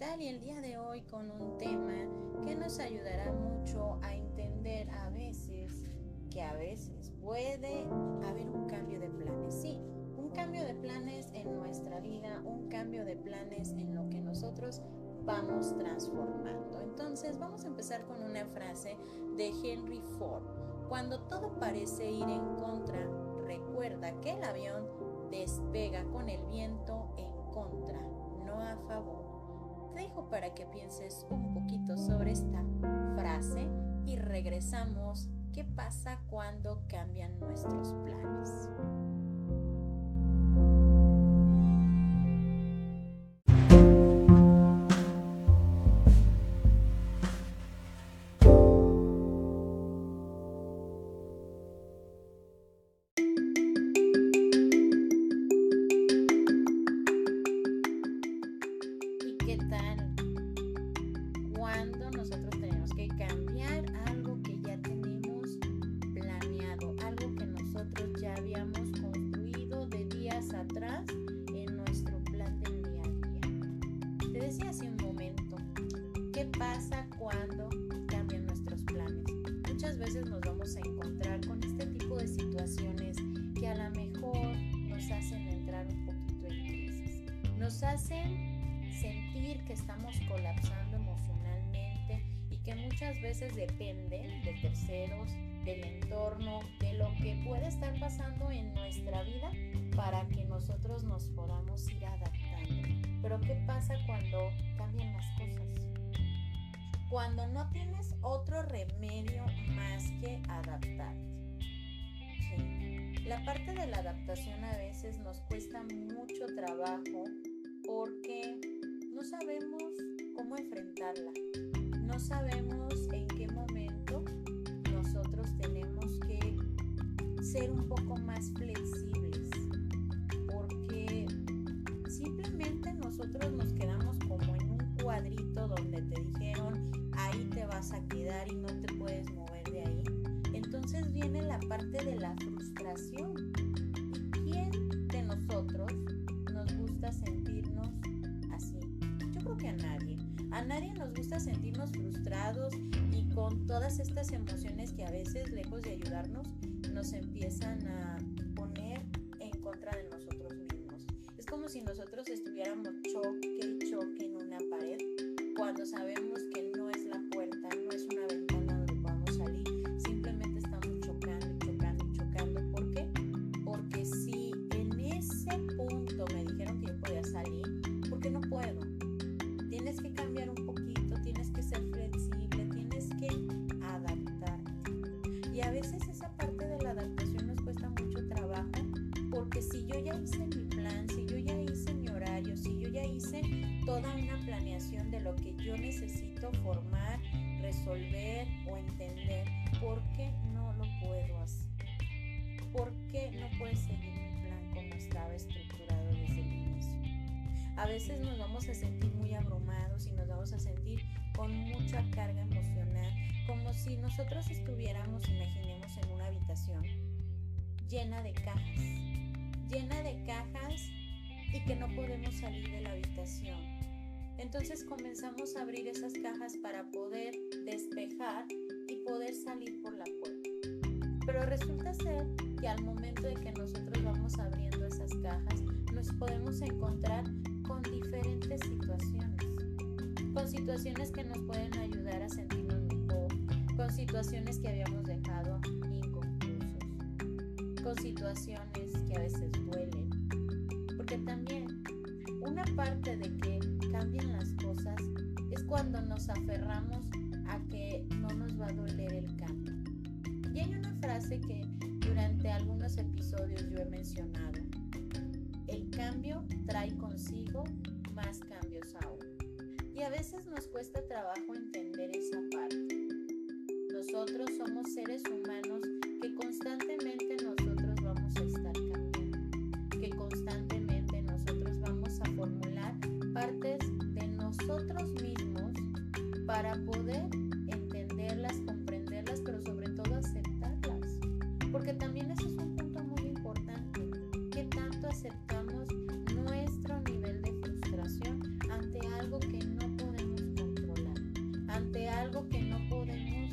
Y el día de hoy con un tema que nos ayudará mucho a entender a veces que a veces puede haber un cambio de planes. Sí, un cambio de planes en nuestra vida, un cambio de planes en lo que nosotros vamos transformando. Entonces vamos a empezar con una frase de Henry Ford. Cuando todo parece ir en contra, recuerda que el avión despega con el viento en contra, no a favor. Dejo para que pienses un poquito sobre esta frase y regresamos. ¿Qué pasa cuando cambian nuestros planes? Pasa cuando cambian nuestros planes? Muchas veces nos vamos a encontrar con este tipo de situaciones que a lo mejor nos hacen entrar un poquito en crisis, nos hacen sentir que estamos colapsando emocionalmente y que muchas veces dependen de terceros, del entorno, de lo que puede estar pasando en nuestra vida para que nosotros nos podamos ir adaptando. Pero ¿qué pasa cuando cambian las cosas? Cuando no tienes otro remedio más que adaptarte. La parte de la adaptación a veces nos cuesta mucho trabajo porque no sabemos cómo enfrentarla. No sabemos en qué momento nosotros tenemos que ser un poco más flexibles. Porque simplemente nosotros nos quedamos como en un cuadrito donde te dijeron ahí te vas a quedar y no te puedes mover de ahí. Entonces viene la parte de la frustración. ¿Y quién de nosotros nos gusta sentirnos así? Yo creo que a nadie. A nadie nos gusta sentirnos frustrados y con todas estas emociones que a veces, lejos de ayudarnos, nos empiezan a poner en contra de nosotros mismos. Es como si nosotros estuviéramos choque y choque en una pared cuando sabemos de lo que yo necesito formar, resolver o entender, ¿por qué no lo puedo hacer? ¿Por qué no puedes seguir mi plan como estaba estructurado desde el inicio? A veces nos vamos a sentir muy abrumados y nos vamos a sentir con mucha carga emocional, como si nosotros estuviéramos, imaginemos, en una habitación llena de cajas, llena de cajas y que no podemos salir de la habitación. Entonces comenzamos a abrir esas cajas para poder despejar y poder salir por la puerta. Pero resulta ser que al momento de que nosotros vamos abriendo esas cajas, nos podemos encontrar con diferentes situaciones. Con situaciones que nos pueden ayudar a sentirnos mejor, con situaciones que habíamos dejado inconclusos, con situaciones que a veces duelen. Porque también una parte de que cambien las cosas es cuando nos aferramos a que no nos va a doler el cambio. Y hay una frase que durante algunos episodios yo he mencionado. El cambio trae consigo más cambios aún. Y a veces nos cuesta trabajo entender esa parte. Nosotros somos seres humanos aceptamos nuestro nivel de frustración ante algo que no podemos controlar, ante algo que no podemos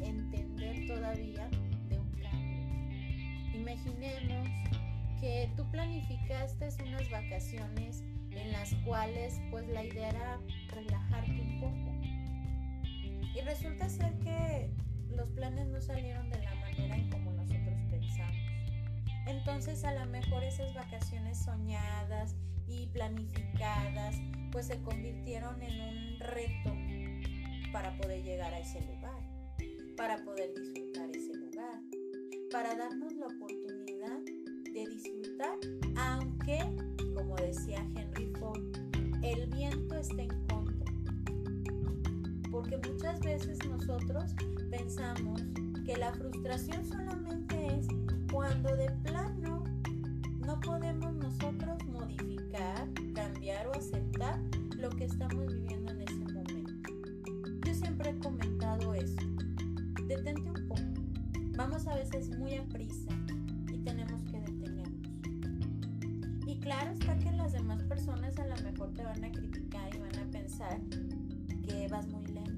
entender todavía de un cambio. Imaginemos que tú planificaste unas vacaciones en las cuales pues la idea era relajarte un poco. Y resulta ser que los planes no salieron de la manera en como nosotros pensamos. Entonces a lo mejor esas vacaciones soñadas y planificadas pues se convirtieron en un reto para poder llegar a ese lugar, para poder disfrutar ese lugar, para darnos la oportunidad de disfrutar aunque, como decía Henry Ford, el viento esté en contra. Porque muchas veces nosotros pensamos que la frustración solamente es cuando de plano no podemos nosotros modificar, cambiar o aceptar lo que estamos viviendo en ese momento. Yo siempre he comentado eso. Detente un poco. Vamos a veces muy a prisa y tenemos que detenernos. Y claro está que las demás personas a lo mejor te van a criticar y van a pensar que vas muy lento.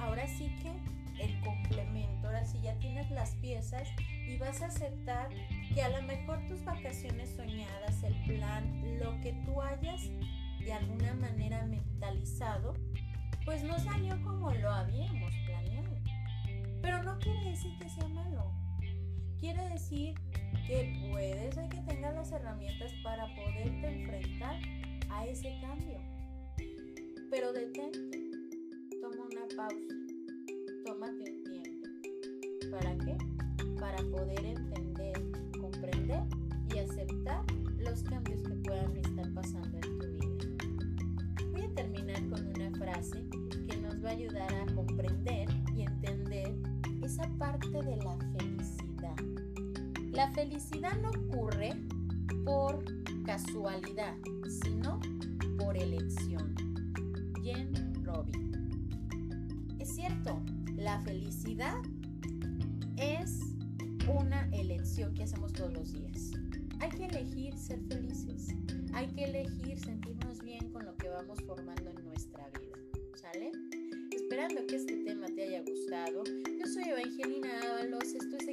ahora sí que el complemento. Ahora sí ya tienes las piezas y vas a aceptar que a lo mejor tus vacaciones soñadas, el plan, lo que tú hayas de alguna manera mentalizado, pues no salió como lo habíamos planeado. Pero no quiere decir que sea malo. Quiere decir que puedes, hay que tengas las herramientas para poderte enfrentar a ese cambio. Pero detente, toma una pausa, tómate un tiempo. ¿Para qué? Para poder entender, comprender y aceptar los cambios que puedan estar pasando en tu vida. Voy a terminar con una frase que nos va a ayudar a comprender y entender esa parte de la felicidad. La felicidad no ocurre por casualidad, sino por elección. Es cierto, la felicidad es una elección que hacemos todos los días. Hay que elegir ser felices. Hay que elegir sentirnos bien con lo que vamos formando en nuestra vida. ¿Sale? Esperando que este tema te haya gustado. Yo soy Evangelina Ábalos. Esto es